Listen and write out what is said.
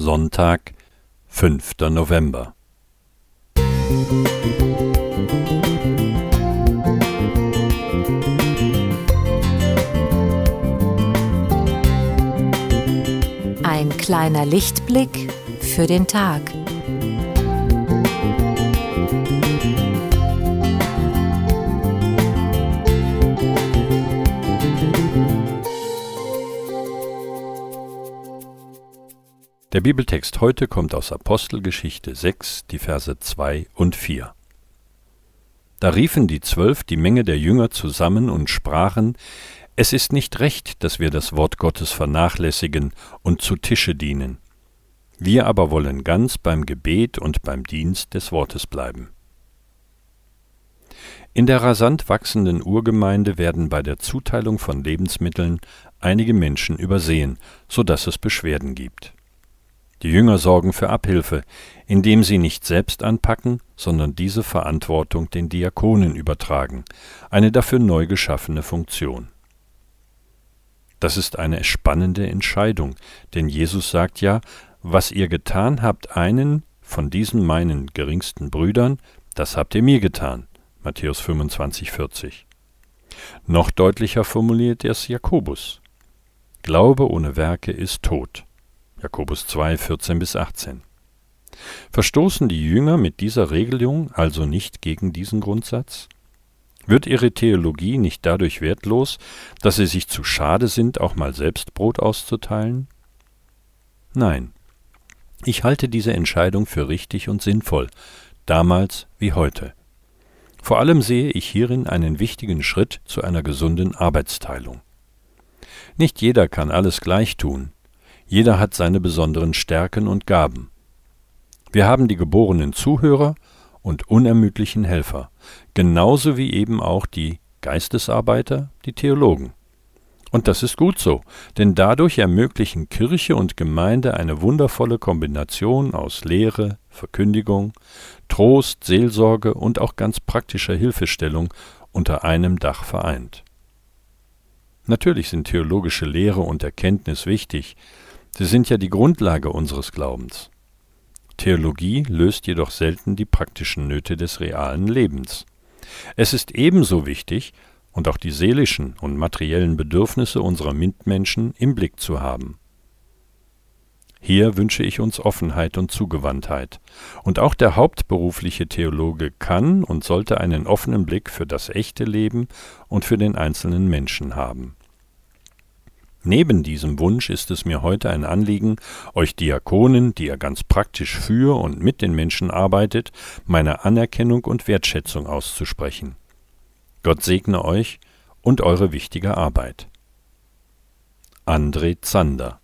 Sonntag, 5. November. Ein kleiner Lichtblick für den Tag. Der Bibeltext heute kommt aus Apostelgeschichte 6, die Verse 2 und 4. Da riefen die Zwölf die Menge der Jünger zusammen und sprachen, Es ist nicht recht, dass wir das Wort Gottes vernachlässigen und zu Tische dienen. Wir aber wollen ganz beim Gebet und beim Dienst des Wortes bleiben. In der rasant wachsenden Urgemeinde werden bei der Zuteilung von Lebensmitteln einige Menschen übersehen, so dass es Beschwerden gibt. Die Jünger sorgen für Abhilfe, indem sie nicht selbst anpacken, sondern diese Verantwortung den Diakonen übertragen, eine dafür neu geschaffene Funktion. Das ist eine spannende Entscheidung, denn Jesus sagt ja, was ihr getan habt einen von diesen meinen geringsten Brüdern, das habt ihr mir getan. Matthäus 25, 40. Noch deutlicher formuliert es Jakobus. Glaube ohne Werke ist tot. Jakobus 2, 14 bis 18. Verstoßen die Jünger mit dieser Regelung also nicht gegen diesen Grundsatz? Wird ihre Theologie nicht dadurch wertlos, dass sie sich zu schade sind, auch mal selbst Brot auszuteilen? Nein. Ich halte diese Entscheidung für richtig und sinnvoll, damals wie heute. Vor allem sehe ich hierin einen wichtigen Schritt zu einer gesunden Arbeitsteilung. Nicht jeder kann alles gleich tun, jeder hat seine besonderen Stärken und Gaben. Wir haben die geborenen Zuhörer und unermüdlichen Helfer, genauso wie eben auch die Geistesarbeiter, die Theologen. Und das ist gut so, denn dadurch ermöglichen Kirche und Gemeinde eine wundervolle Kombination aus Lehre, Verkündigung, Trost, Seelsorge und auch ganz praktischer Hilfestellung unter einem Dach vereint. Natürlich sind theologische Lehre und Erkenntnis wichtig, Sie sind ja die Grundlage unseres Glaubens. Theologie löst jedoch selten die praktischen Nöte des realen Lebens. Es ist ebenso wichtig, und auch die seelischen und materiellen Bedürfnisse unserer Mitmenschen im Blick zu haben. Hier wünsche ich uns Offenheit und Zugewandtheit, und auch der hauptberufliche Theologe kann und sollte einen offenen Blick für das echte Leben und für den einzelnen Menschen haben. Neben diesem Wunsch ist es mir heute ein Anliegen, euch Diakonen, die ihr ganz praktisch für und mit den Menschen arbeitet, meine Anerkennung und Wertschätzung auszusprechen. Gott segne euch und eure wichtige Arbeit. André Zander